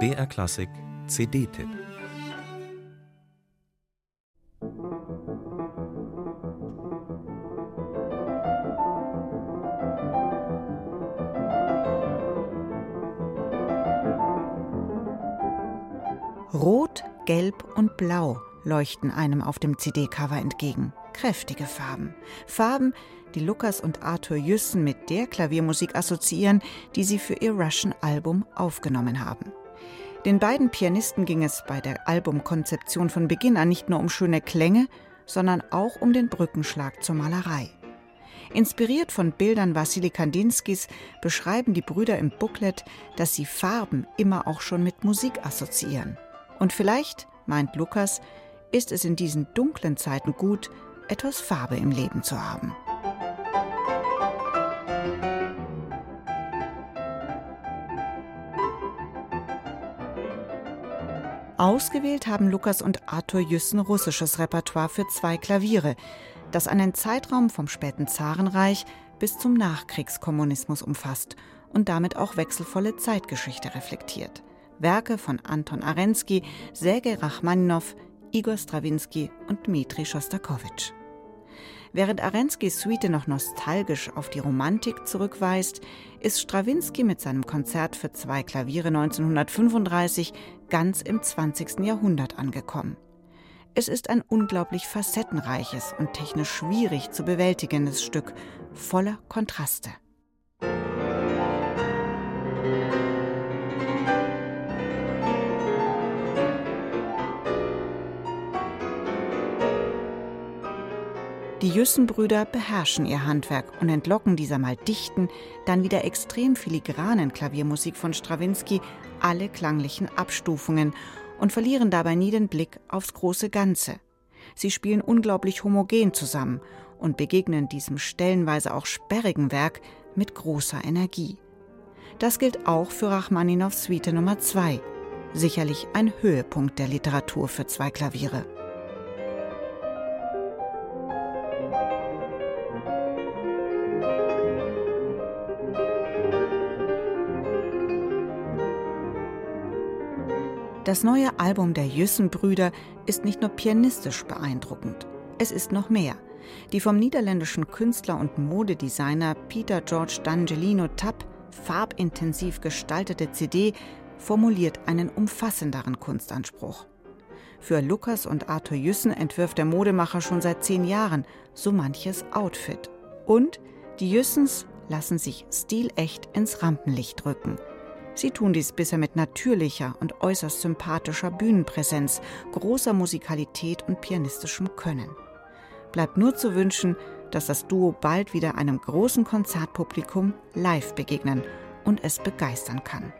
BR Klassik CD-Tipp Rot, Gelb und Blau leuchten einem auf dem CD-Cover entgegen. Kräftige Farben. Farben, die Lukas und Arthur Jüssen mit der Klaviermusik assoziieren, die sie für ihr Russian-Album aufgenommen haben. Den beiden Pianisten ging es bei der Albumkonzeption von Beginn an nicht nur um schöne Klänge, sondern auch um den Brückenschlag zur Malerei. Inspiriert von Bildern Wassily Kandinskis beschreiben die Brüder im Booklet, dass sie Farben immer auch schon mit Musik assoziieren. Und vielleicht, meint Lukas, ist es in diesen dunklen Zeiten gut, etwas Farbe im Leben zu haben. Ausgewählt haben Lukas und Arthur Jüssen russisches Repertoire für zwei Klaviere, das einen Zeitraum vom späten Zarenreich bis zum Nachkriegskommunismus umfasst und damit auch wechselvolle Zeitgeschichte reflektiert. Werke von Anton Arensky, Sergei Rachmaninow, Igor Strawinski und Dmitri Schostakowitsch. Während Arenskys Suite noch nostalgisch auf die Romantik zurückweist, ist Strawinski mit seinem Konzert für zwei Klaviere 1935 ganz im 20. Jahrhundert angekommen. Es ist ein unglaublich facettenreiches und technisch schwierig zu bewältigendes Stück, voller Kontraste. Die Jüssen-Brüder beherrschen ihr Handwerk und entlocken dieser mal dichten, dann wieder extrem filigranen Klaviermusik von Strawinski alle klanglichen Abstufungen und verlieren dabei nie den Blick aufs große Ganze. Sie spielen unglaublich homogen zusammen und begegnen diesem stellenweise auch sperrigen Werk mit großer Energie. Das gilt auch für Rachmaninows Suite Nummer 2, sicherlich ein Höhepunkt der Literatur für zwei Klaviere. Das neue Album der Jüssen-Brüder ist nicht nur pianistisch beeindruckend, es ist noch mehr. Die vom niederländischen Künstler und Modedesigner Peter George D'Angelino Tapp farbintensiv gestaltete CD formuliert einen umfassenderen Kunstanspruch. Für Lukas und Arthur Jüssen entwirft der Modemacher schon seit zehn Jahren so manches Outfit. Und die Jüssens lassen sich stilecht ins Rampenlicht rücken – Sie tun dies bisher mit natürlicher und äußerst sympathischer Bühnenpräsenz, großer Musikalität und pianistischem Können. Bleibt nur zu wünschen, dass das Duo bald wieder einem großen Konzertpublikum live begegnen und es begeistern kann.